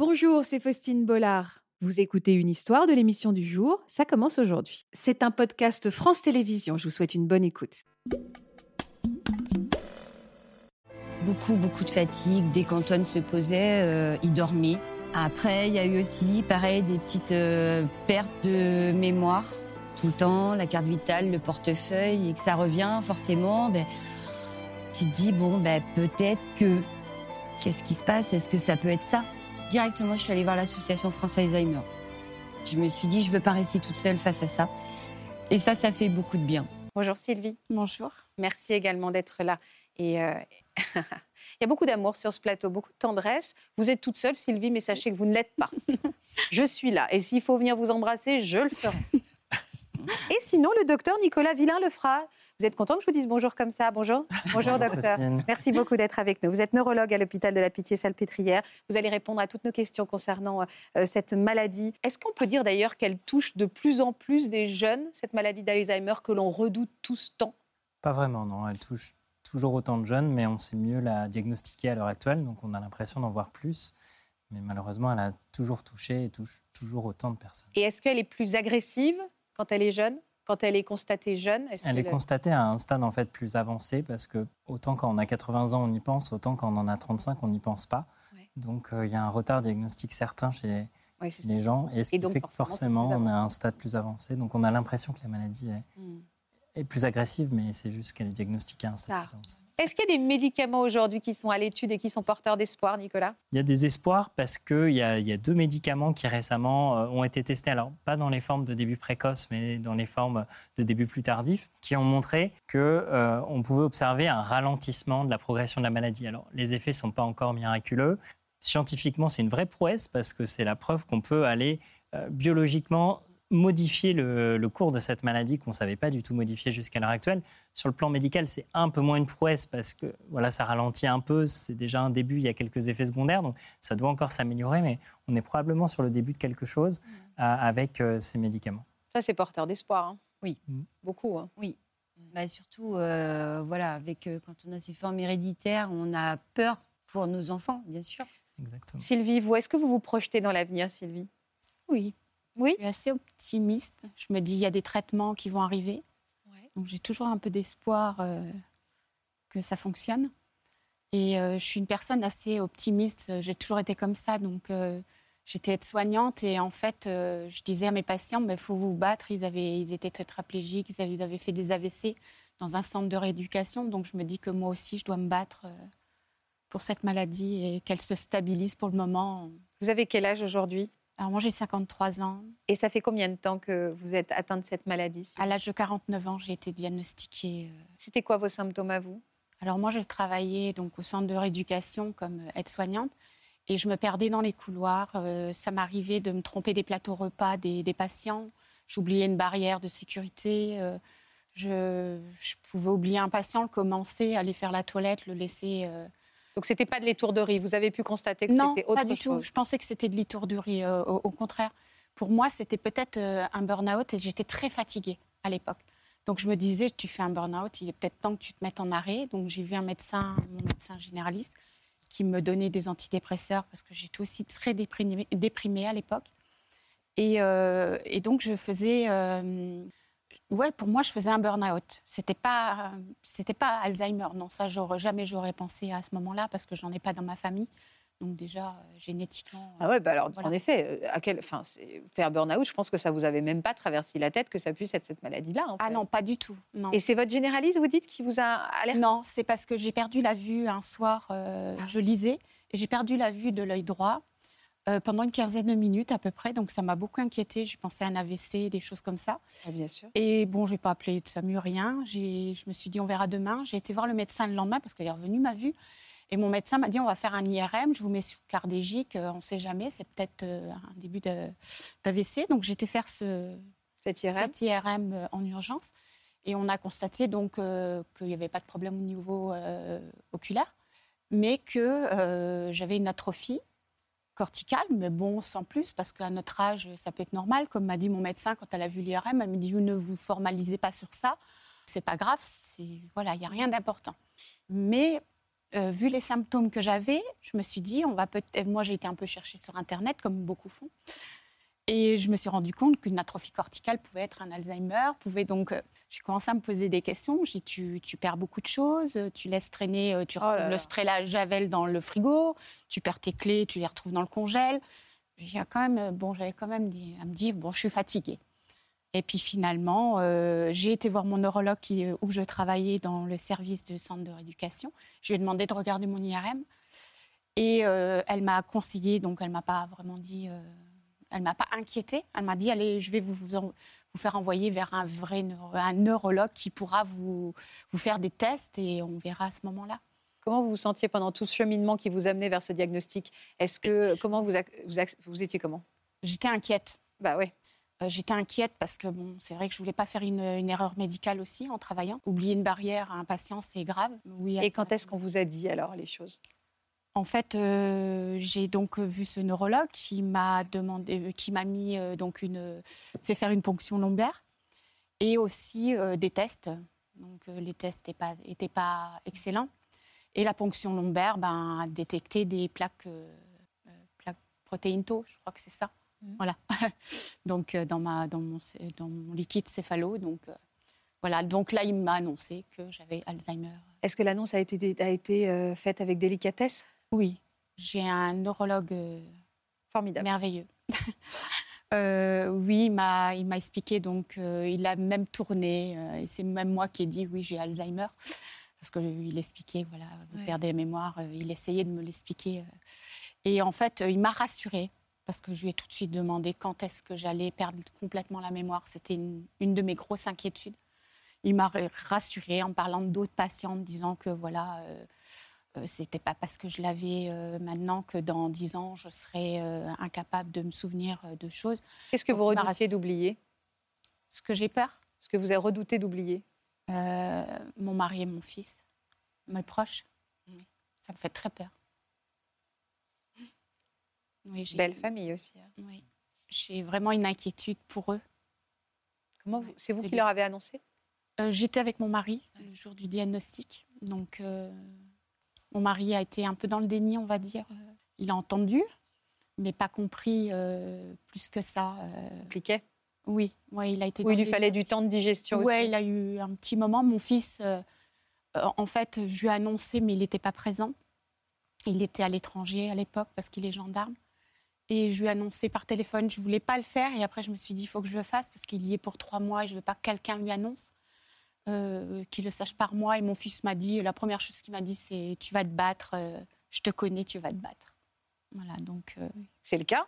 Bonjour, c'est Faustine Bollard. Vous écoutez une histoire de l'émission du jour, ça commence aujourd'hui. C'est un podcast France Télévisions, je vous souhaite une bonne écoute. Beaucoup, beaucoup de fatigue. Dès qu'Antoine se posait, euh, il dormait. Après, il y a eu aussi, pareil, des petites euh, pertes de mémoire. Tout le temps, la carte vitale, le portefeuille, et que ça revient forcément, ben, tu te dis, bon, ben, peut-être que. Qu'est-ce qui se passe? Est-ce que ça peut être ça? Directement, je suis allée voir l'association France Alzheimer. Je me suis dit, je ne veux pas rester toute seule face à ça. Et ça, ça fait beaucoup de bien. Bonjour Sylvie. Bonjour. Merci également d'être là. Et euh, il y a beaucoup d'amour sur ce plateau, beaucoup de tendresse. Vous êtes toute seule, Sylvie, mais sachez que vous ne l'êtes pas. je suis là. Et s'il faut venir vous embrasser, je le ferai. Et sinon, le docteur Nicolas Villain le fera. Vous êtes content que je vous dise bonjour comme ça? Bonjour. Bonjour, docteur. Merci beaucoup d'être avec nous. Vous êtes neurologue à l'hôpital de la Pitié-Salpêtrière. Vous allez répondre à toutes nos questions concernant euh, cette maladie. Est-ce qu'on peut dire d'ailleurs qu'elle touche de plus en plus des jeunes, cette maladie d'Alzheimer que l'on redoute tous tant? Pas vraiment, non. Elle touche toujours autant de jeunes, mais on sait mieux la diagnostiquer à l'heure actuelle, donc on a l'impression d'en voir plus. Mais malheureusement, elle a toujours touché et touche toujours autant de personnes. Et est-ce qu'elle est plus agressive quand elle est jeune? Quand elle est constatée jeune Elle est constatée à un stade en fait plus avancé parce que autant quand on a 80 ans on y pense, autant quand on en a 35 on n'y pense pas. Donc euh, il y a un retard diagnostique certain chez les gens et ce qui fait que forcément on a un stade plus avancé. Donc on a l'impression que la maladie est, hmm. Est plus agressive, mais c'est juste qu'elle est diagnostiquée à un stade plus avancé. Est-ce qu'il y a des médicaments aujourd'hui qui sont à l'étude et qui sont porteurs d'espoir, Nicolas? Il y a des espoirs parce qu'il y, a, deux médicaments qui récemment euh, ont été testés, alors pas dans les formes de début précoce, mais dans les formes de début plus tardif, qui ont montré qu'on euh, on pouvait observer un ralentissement de la progression de la maladie. Alors les effets ne sont pas encore miraculeux. Scientifiquement, c'est une vraie prouesse parce que c'est la preuve qu'on peut aller euh, biologiquement modifier le, cours de cette maladie qu'on ne savait pas du tout modifier jusqu'à l'heure actuelle. Sur le plan médical, c'est un peu moins une prouesse parce que voilà, ça ralentit un peu. C'est déjà un début, il y a quelques effets secondaires, donc ça doit encore s'améliorer, mais on est probablement sur le début de quelque chose mmh. euh, avec euh, ces médicaments. Ça, c'est porteur d'espoir. Hein. Oui. Mmh. Beaucoup. Hein. Oui. Bah, surtout, euh, voilà, avec, quand on a ces formes héréditaires, on a peur pour nos enfants, bien sûr. Exactement. Sylvie, vous, est-ce que vous vous projetez dans l'avenir, Sylvie? Oui. Oui. Je suis assez optimiste. Je me dis, il y a des traitements qui vont arriver. Donc j'ai toujours un peu d'espoir euh, que ça fonctionne. Et euh, je suis une personne assez optimiste. J'ai toujours été comme ça. Donc euh, j'étais aide-soignante et en fait, je disais à mes patients, il bah, faut vous battre. Ils, avaient, ils étaient tétraplégiques, ils avaient, ils avaient, fait des AVC dans un centre de rééducation. Donc je me dis que moi aussi, je dois me battre pour cette maladie et qu'elle se stabilise pour le moment. Vous avez quel âge aujourd'hui? Alors moi j'ai 53 ans. Et ça fait combien de temps que vous êtes atteinte de cette maladie À l'âge de 49 ans, j'ai été diagnostiquée. Euh, C'était quoi vos symptômes à vous? Alors moi j'ai travaillé donc au centre de rééducation comme aide-soignante et je me perdais dans les couloirs. Euh, ça m'arrivait de me tromper des plateaux repas des, patients. J'oubliais une barrière de sécurité. Euh, je, je, pouvais oublier un patient, le commencer, aller faire la toilette, le laisser donc c'était pas de l'étourderie. Vous avez pu constater que c'était autre chose. Non, pas du tout. Je pensais que c'était de l'étourderie. Euh, au, contraire, pour moi, c'était peut-être euh, un burn-out et j'étais très fatiguée à l'époque. Donc je me disais, tu fais un burn-out, il est peut-être temps que tu te mettes en arrêt. Donc j'ai vu un médecin, mon médecin généraliste, qui me donnait des antidépresseurs parce que j'étais aussi très déprimée, déprimée à l'époque. Et, euh, et, donc je faisais ouais, pour moi, je faisais un burn-out. C'était pas, c'était pas Alzheimer. Non, ça, j'aurais, jamais j'aurais pensé à ce moment-là parce que j'en ai pas dans ma famille. Donc déjà, euh, génétiquement. Ah ouais, bah alors en effet, euh, à quel, enfin, faire burn-out, je pense que ça vous avait même pas traversé la tête que ça puisse être cette maladie-là. Ah non, pas du tout. Non. Et c'est votre généraliste, vous dites, qui vous a alerté? Non, c'est parce que j'ai perdu la vue un soir. Euh, ah. Je lisais et j'ai perdu la vue de l'œil droit. Euh, pendant une quinzaine de minutes à peu près. Donc ça m'a beaucoup inquiétée. J'ai pensé à un AVC, des choses comme ça. Ah, bien sûr. Et bon, je n'ai pas appelé de SAMU, rien. Je me suis dit, on verra demain. J'ai été voir le médecin le lendemain parce qu'elle est revenue ma vue. Et mon médecin m'a dit, on va faire un IRM, je vous mets sur cardégique, euh, on ne sait jamais, c'est peut-être euh, un début d'AVC. Donc j'ai été faire ce, cet IRM, cet IRM en urgence. Et on a constaté donc qu'il n'y avait pas de problème au niveau oculaire, mais que j'avais une atrophie corticale, mais bon, sans plus, parce qu'à notre âge, ça peut être normal. Comme m'a dit mon médecin quand elle a vu l'IRM, elle me dit ne vous formalisez pas sur ça, c'est pas grave, c'est voilà, il n'y a rien d'important. Mais euh, vu les symptômes que j'avais, je me suis dit, on va peut-être. Moi, j'ai été un peu chercher sur Internet, comme beaucoup font. Et je me suis rendu compte qu'une atrophie corticale pouvait être un Alzheimer, pouvait donc. euh, j'ai commencé à me poser des questions. J'ai tu, tu perds beaucoup de choses, tu laisses traîner, euh, tu Oh là retrouves là. le spray la javel dans le frigo, tu perds tes clés, tu les retrouves dans le congèle. J'ai dit, quand même, euh, bon, j'avais quand même dit, à me dire, bon, je suis fatiguée. Et puis finalement, euh, j'ai été voir mon neurologue qui, où je travaillais dans le service de centre de rééducation. Je lui ai demandé de regarder mon IRM. Et euh, elle m'a conseillé, donc elle m'a pas vraiment dit, euh, elle m'a pas inquiétée. Elle m'a dit, allez, je vais vous, vous, en- vous faire envoyer vers un vrai un neurologue qui pourra vous, vous faire des tests et on verra à ce moment-là. Comment vous vous sentiez pendant tout ce cheminement qui vous amenait vers ce diagnostic? Est-ce que comment vous, vous, vous étiez comment? J'étais inquiète. Bah ouais. Euh, J'étais inquiète parce que bon, c'est vrai que je voulais pas faire une, une erreur médicale aussi en travaillant. Oublier une barrière à un patient, c'est grave. Oui, Et quand est-ce qu'on vous a dit alors les choses? En fait, euh, j'ai donc vu ce neurologue qui m'a demandé, euh, qui m'a mis euh, donc une, fait faire une ponction lombaire et aussi euh, des tests. Donc euh, les tests n'étaient pas, étaient pas excellents. Et la ponction lombaire ben, a détecté des plaques, euh, euh, plaques protéines tau, je crois que c'est ça. Mhm. Voilà. donc euh, dans, ma, dans, mon, cé- dans mon liquide céphalo. Donc euh, voilà. Donc là, il m'a annoncé que j'avais Alzheimer. Est-ce que l'annonce a été, a été euh, faite avec délicatesse? Oui, j'ai un neurologue. euh, Formidable. merveilleux. Euh, oui, il m'a, il m'a expliqué, donc euh, il a même tourné, euh, et c'est même moi qui ai dit oui, j'ai Alzheimer, parce qu'il expliquait, voilà, vous Ouais. perdez la mémoire, il essayait de me l'expliquer. et en fait, il m'a rassurée, parce que je lui ai tout de suite demandé quand est-ce que j'allais perdre complètement la mémoire. C'était une, une de mes grosses inquiétudes. Il m'a ra- rassurée en parlant d'autres patients, disant que voilà, c'était pas parce que je l'avais euh, maintenant que dans dix ans, je serais euh, incapable de me souvenir euh, de choses. Qu'est-ce que vous redoutiez d'oublier? Ce que j'ai peur, Ce que vous avez redouté d'oublier? Euh, mon mari et mon fils, mes proches, oui, ça me fait très peur. Oui, Belle famille aussi. hein. Oui, j'ai vraiment une inquiétude pour eux. Comment vous- C'est vous qui leur avez annoncé? Euh, J'étais avec mon mari le jour du diagnostic. Donc, euh, mon mari a été un peu dans le déni, on va dire. Euh, Il a entendu, mais pas compris euh, plus que ça. euh, Compliqué oui, ouais, il a été. Ou dans il lui fallait du temps de digestion Ouais, aussi il a eu un petit moment. Mon fils, euh, en fait, je lui ai annoncé, mais il n'était pas présent. Il était à l'étranger à l'époque parce qu'il est gendarme. Et je lui ai annoncé par téléphone, je voulais pas le faire. Et après, je me suis dit, il faut que je le fasse parce qu'il y est pour trois mois et je veux pas que quelqu'un lui annonce, euh, qu'il le sache par moi. Et mon fils m'a dit, la première chose qu'il m'a dit, c'est, tu vas te battre. euh, je te connais, tu vas te battre. Voilà, donc euh, C'est le cas?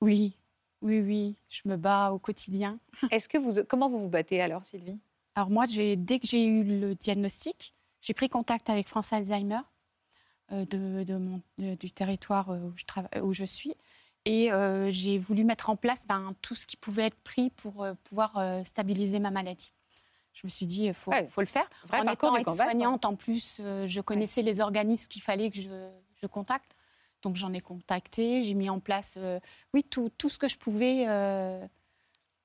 Oui, oui, oui, je me bats au quotidien. Est-ce que vous, comment vous vous battez alors, Sylvie? Alors moi, dès que j'ai eu le diagnostic, j'ai pris contact avec France Alzheimer euh, de, de mon- de- du territoire où je, trava- où je suis. Et j'ai voulu mettre en place ben, tout ce qui pouvait être pris pour pouvoir stabiliser ma maladie. Je me suis dit, il faut, Ouais, faut le faire. vrai en étant aide-soignante, en plus, euh, je connaissais les organismes qu'il fallait que je, je contacte. Donc j'en ai contacté, j'ai mis en place, euh, oui, tout, tout ce que je pouvais euh,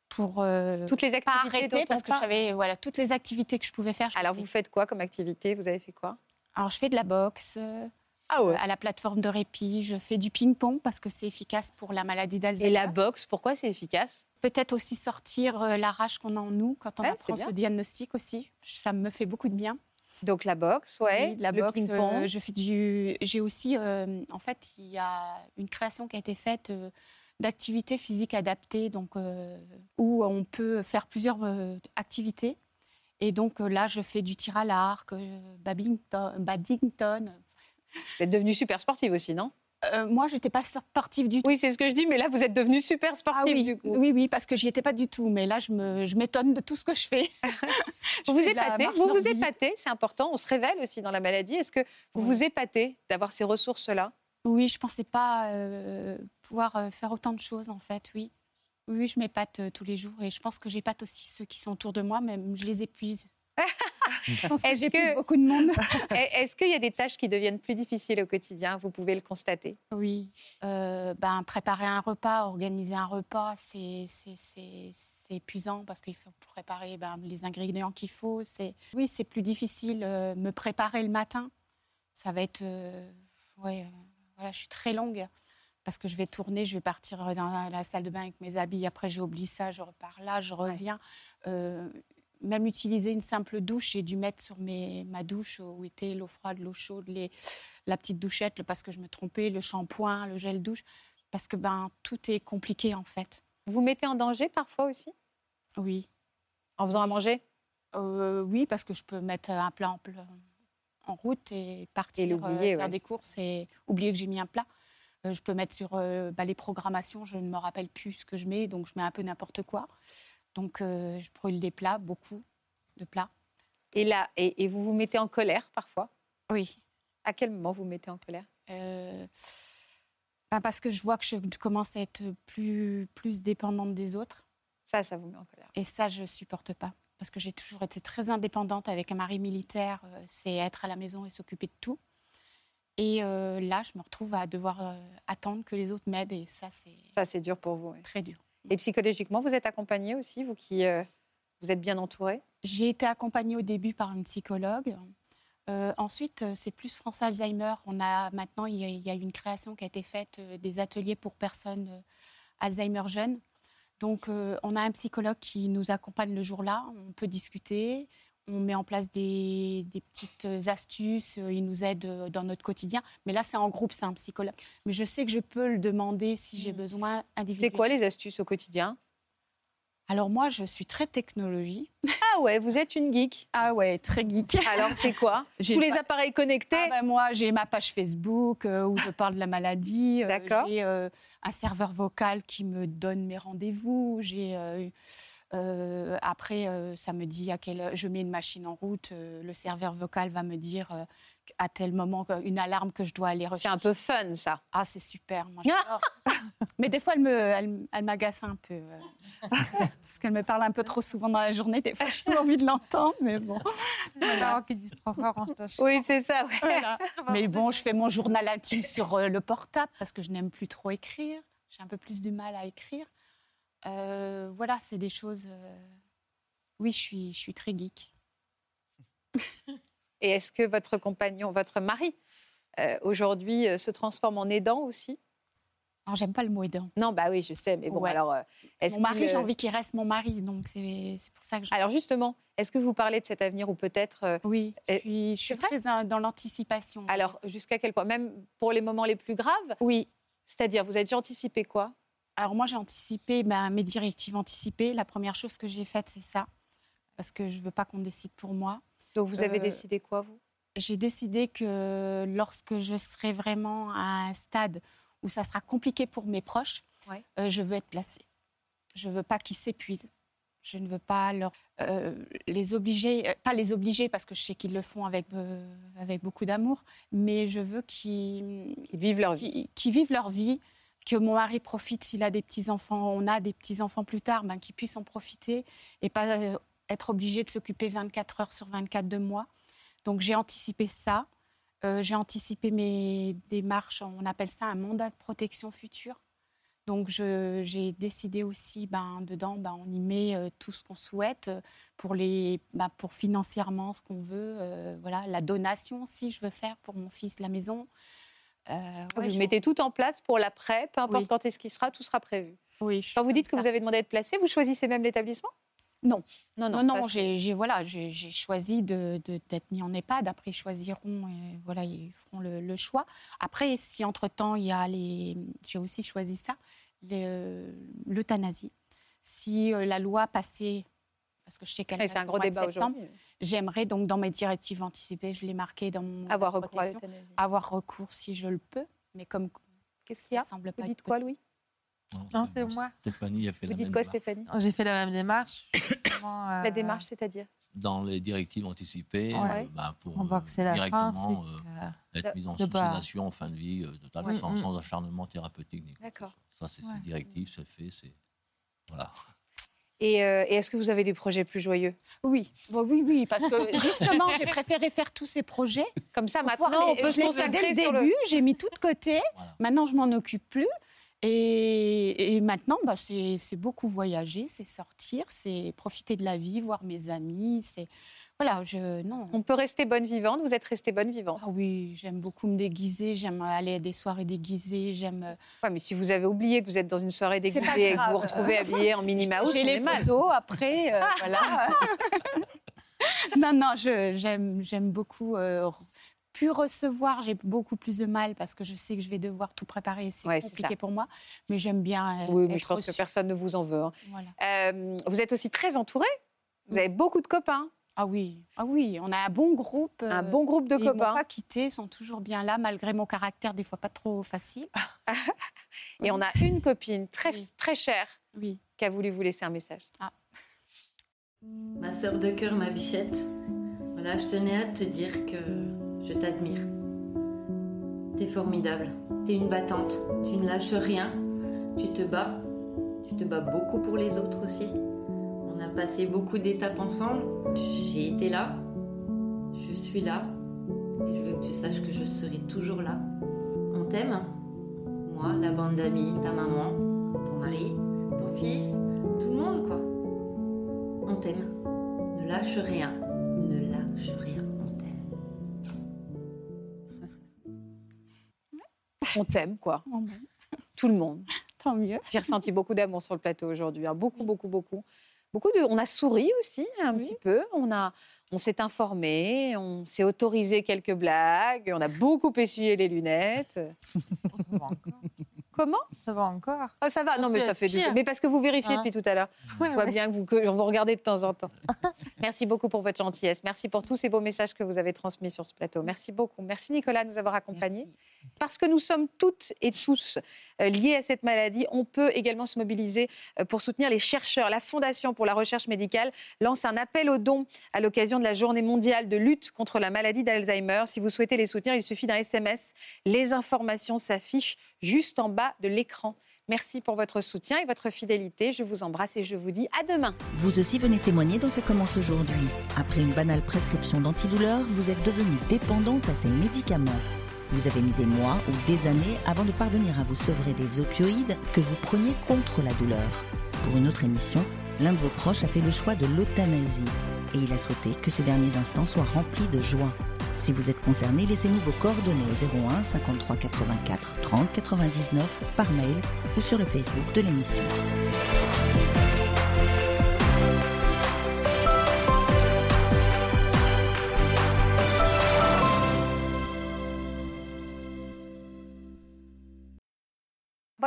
pour euh, Toutes les pas activités arrêter parce que j'avais voilà toutes les activités que je pouvais faire. je Alors, vous fait. faites quoi comme activité? Vous avez fait quoi? Alors je fais de la boxe euh, Ah à la plateforme de répit, je fais du ping-pong parce que c'est efficace pour la maladie d'Alzheimer. Et la boxe, pourquoi c'est efficace? Peut-être aussi sortir euh, la rage qu'on a en nous quand on Ouais, apprend ce diagnostic aussi. Ça me fait beaucoup de bien. Donc la boxe, ouais. Oui, la le boxe. euh, je fais du. J'ai aussi, euh, en fait, il y a une création qui a été faite euh, d'activités physiques adaptées, donc où on peut faire plusieurs activités. Et donc là, je fais du tir à l'arc, badminton. badminton. Vous êtes devenue super sportive aussi, non? Euh, moi, j'étais pas sportive du tout. Oui, c'est ce que je dis, mais là, vous êtes devenue super Ah sportive oui, du coup. oui, oui, parce que j'y étais pas du tout. Mais là, je me- je m'étonne de tout ce que je fais. Je Vous vous fais épatez, vous vous épatez, c'est important. On se révèle aussi dans la maladie. Est-ce que vous vous épatez d'avoir ces ressources-là? Oui, je pensais pas euh, pouvoir euh, faire autant de choses en fait, oui. Oui, oui, je m'épate euh, tous les jours et je pense que j'épate aussi ceux qui sont autour de moi, même je les épuise. je pense que que- beaucoup de monde. Est-ce qu'il y a des tâches qui deviennent plus difficiles au quotidien Vous pouvez le constater? Oui, euh, ben, préparer un repas, organiser un repas, c'est épuisant parce qu'il faut préparer ben, les ingrédients qu'il faut. Oui, c'est plus difficile. euh, me préparer le matin, Ça va être. euh, ouais, voilà, je suis très longue parce que je vais tourner, je vais partir dans la, salle de bain avec mes habits. Après, j'ai oublié ça, je repars là, je reviens. Euh, même utiliser une simple douche, j'ai dû mettre sur mes, ma douche où était l'eau froide, l'eau chaude, les, la petite douchette le- parce que je me trompais, le shampoing, le gel douche, parce que ben tout est compliqué en fait. Vous vous mettez en danger parfois aussi? Oui, En faisant à manger? Euh, oui, parce que je peux mettre un plat en, route et partir Et euh, faire ouais. des courses et oublier que j'ai mis un plat. Euh, je peux mettre sur bah, les programmations, je ne me rappelle plus ce que je mets, donc je mets un peu n'importe quoi. Donc euh, je brûle des plats, beaucoup de plats. et, là, et, et vous vous mettez en colère parfois? Oui. À quel moment vous vous mettez en colère? Euh, ben, parce que je vois que je commence à être plus, plus dépendante des autres. Ça, ça vous met en colère. Et ça, je supporte pas. Parce que j'ai toujours été très indépendante avec un mari militaire. euh, c'est être à la maison et s'occuper de tout. Et euh, là, je me retrouve à devoir euh, attendre que les autres m'aident. Et ça, c'est Ça, c'est dur pour vous. oui. très dur. Et psychologiquement, vous êtes accompagné aussi, vous qui euh, vous êtes bien entouré J'ai été accompagnée au début par une psychologue. Euh, ensuite, euh, c'est plus France Alzheimer. On a maintenant, il y a, il une création qui a été faite des ateliers pour personnes Alzheimer jeunes. Donc, on a un psychologue qui nous accompagne le jour-là. On peut discuter. On met en place des, des petites astuces. euh, Il nous aide euh, dans notre quotidien. Mais là, c'est en groupe, c'est un psychologue. Mais je sais que je peux le demander si j'ai besoin C'est individuellement. quoi les astuces au quotidien? Alors moi, je suis très technologie. Ah ouais, vous êtes une geek. Ah ouais, très geek. Alors c'est quoi? J'ai Tous les appareils connectés Ah ben, moi, j'ai ma page Facebook euh, où je parle de la maladie. Euh, D'accord. J'ai euh, un serveur vocal qui me donne mes rendez-vous. J'ai euh, après, euh, ça me dit à quelle heure je mets une machine en route. euh, le serveur vocal va me dire euh, à tel moment une alarme que je dois aller C'est rechercher. un peu fun, ça. Ah, c'est super. Moi, j'adore. Mais des fois, elle me, elle, elle m'agace un peu. euh, parce qu'elle me parle un peu trop souvent dans la journée. Des fois, j'ai envie de l'entendre, mais bon. Les parents qui disent trop fort, chambre. Oui, c'est ça. ouais. Voilà. Mais bon, je fais mon journal intime sur le portable parce que je n'aime plus trop écrire. J'ai un peu plus du mal à écrire. Euh, voilà, c'est des choses. euh, Oui, je suis, je suis très geek. Et est-ce que votre compagnon, votre mari, euh, aujourd'hui euh, se transforme en aidant aussi? Alors, j'aime pas le mot aidant. Non, bah oui, je sais, mais bon, Ouais. alors, euh, est-ce Mon mari, j'ai envie qu'il reste mon mari, donc c'est pour ça que je. Alors justement, est-ce que vous parlez de cet avenir ou peut-être... oui, je suis, je très dans l'anticipation. alors, jusqu'à quel point? Même pour les moments les plus graves? Oui. C'est-à-dire, vous avez déjà anticipé quoi? Alors moi, j'ai anticipé ben, mes directives anticipées. La première chose que j'ai faite, c'est ça, parce que je veux pas qu'on décide pour moi. Donc, vous avez Euh, décidé quoi, vous? j'ai décidé que lorsque je serai vraiment à un stade où ça sera compliqué pour mes proches, Ouais. euh, je veux être placée. Je veux pas qu'ils s'épuisent. Je ne veux pas leur, euh, les obliger, pas les obliger parce que je sais qu'ils le font avec, avec beaucoup d'amour, mais je veux qu'ils leur vie. vivent leur vie, que mon mari profite s'il a des petits-enfants, on a des petits-enfants plus tard, ben, qu'ils puissent en profiter et pas euh, être obligé de s'occuper 24 heures sur 24 de moi. Donc j'ai anticipé ça. Euh, j'ai anticipé mes démarches, on appelle ça un mandat de protection future. Donc j'ai décidé aussi, ben, dedans, ben, on y met euh, tout ce qu'on souhaite pour, les, ben, pour financièrement ce qu'on veut. voilà, la donation aussi, je veux faire pour mon fils la maison. Euh, ouais, vous je- mettez tout en place pour l'après, peu importe Oui. quand est-ce qu'il sera, tout sera prévu. Oui, je suis Quand vous dites que ça. vous avez demandé à être placé, vous choisissez même l'établissement? Non. Non, non. Non, j'ai voilà, j'ai choisi de- de- d'être mis en EHPAD. Après, ils choisiront, et voilà, ils feront le, le choix. Après, si entre-temps, il y a les... J'ai aussi choisi ça, le- l'euthanasie. Si euh, la loi passait, parce que je sais qu'elle passe un gros débat aujourd'hui. j'aimerais donc dans mes directives anticipées, je l'ai marqué dans mon Avoir recours à avoir recours si je le peux, mais comme Qu'est-ce qu'il y a? semble Vous pas dites être quoi. Louis? Non, c'est moi. Stéphanie a fait Vous la dites même quoi, démarche. Stéphanie? J'ai fait la même démarche. justement, euh, La démarche, c'est-à-dire? Dans les directives anticipées, Ouais. euh, bah, pour On voit que c'est la fin. directement c'est euh, que- être mis en suicidation en fin de vie totale, Ouais. sans, Mm. sans acharnement thérapeutique. D'accord. Ça, c'est Ouais. directive, c'est fait, c'est... Voilà. Et, euh, et est-ce que vous avez des projets plus joyeux? Oui, Bon, oui, oui, parce que justement, j'ai préféré faire tous ces projets Comme ça, maintenant, on les- peut je se consacrer dès le début, j'ai mis tout de côté. Voilà. Maintenant, je m'en occupe plus. Et, et maintenant, bah, c'est c'est beaucoup voyager, c'est sortir, c'est profiter de la vie, voir mes amis. C'est voilà, je non. On peut rester bonne vivante. Vous êtes restée bonne vivante. Ah oui, j'aime beaucoup me déguiser. J'aime aller à des soirées déguisées. J'aime. euh, Ouais, mais si vous avez oublié que vous êtes dans une soirée déguisée et que vous vous retrouvez habillée en Minnie Mouse, J'ai les mal. photos après, euh, voilà. non, non, j'aime, beaucoup. euh, plus recevoir, j'ai beaucoup plus de mal parce que je sais que je vais devoir tout préparer. C'est Ouais, compliqué pour moi, mais j'aime bien. euh, Oui, mais je pense que personne ne vous en veut. hein. Voilà. Euh, vous êtes aussi très entourée. Vous avez beaucoup de copains, Ah oui, ah oui, on a un bon groupe. un euh, bon groupe de ils m'ont copains. pas quitté, sont toujours bien là malgré mon caractère des fois pas trop facile. Et on a une copine très, Oui. très chère Oui. qui a voulu vous laisser un message. Ma sœur de cœur, ma bichette, voilà, je tenais à te dire que je t'admire. T'es formidable, t'es une battante, tu ne lâches rien, tu te bats, tu te bats beaucoup pour les autres aussi. On a passé beaucoup d'étapes ensemble, j'ai été là, je suis là, et je veux que tu saches que je serai toujours là. On t'aime, moi, la bande d'amis, ta maman, ton mari, ton fils, tout le monde quoi. On t'aime. Ne lâche rien. Ne lâche rien. On t'aime. On t'aime, quoi. Tout le monde. tant mieux. J'ai ressenti beaucoup d'amour sur le plateau aujourd'hui. hein. Beaucoup, beaucoup, beaucoup. Beaucoup de. On a souri aussi un Oui. petit peu. On a. On s'est informé, on s'est autorisé quelques blagues, on a beaucoup essuyé les lunettes. Comment? Ça va encore. Ah, Ça va, non, mais ça fait du... pire. Mais parce que vous vérifiez Hein. depuis tout à l'heure. Je vois bien que vous, que vous regardez de temps en temps. Merci beaucoup pour votre gentillesse. Merci pour tous ces beaux messages que vous avez transmis sur ce plateau. Merci beaucoup. Merci Nicolas de nous avoir accompagnés. Parce que nous sommes toutes et tous euh, liés à cette maladie, on peut également se mobiliser euh, pour soutenir les chercheurs. La Fondation pour la recherche médicale lance un appel aux dons à l'occasion de la journée mondiale de lutte contre la maladie d'Alzheimer. Si vous souhaitez les soutenir, il suffit d'un SMS. Les informations s'affichent juste en bas de l'écran. Merci pour votre soutien et votre fidélité. Je vous embrasse et je vous dis à demain. Vous aussi venez témoigner dans Ça commence aujourd'hui. Après une banale prescription d'antidouleur, vous êtes devenue dépendante à ces médicaments. Vous avez mis des mois ou des années avant de parvenir à vous sevrer des opioïdes que vous preniez contre la douleur. Pour une autre émission, l'un de vos proches a fait le choix de l'euthanasie et il a souhaité que ces derniers instants soient remplis de joie. Si vous êtes concerné, laissez-nous vos coordonnées au 01 53 84 30 99 par mail ou sur le Facebook de l'émission.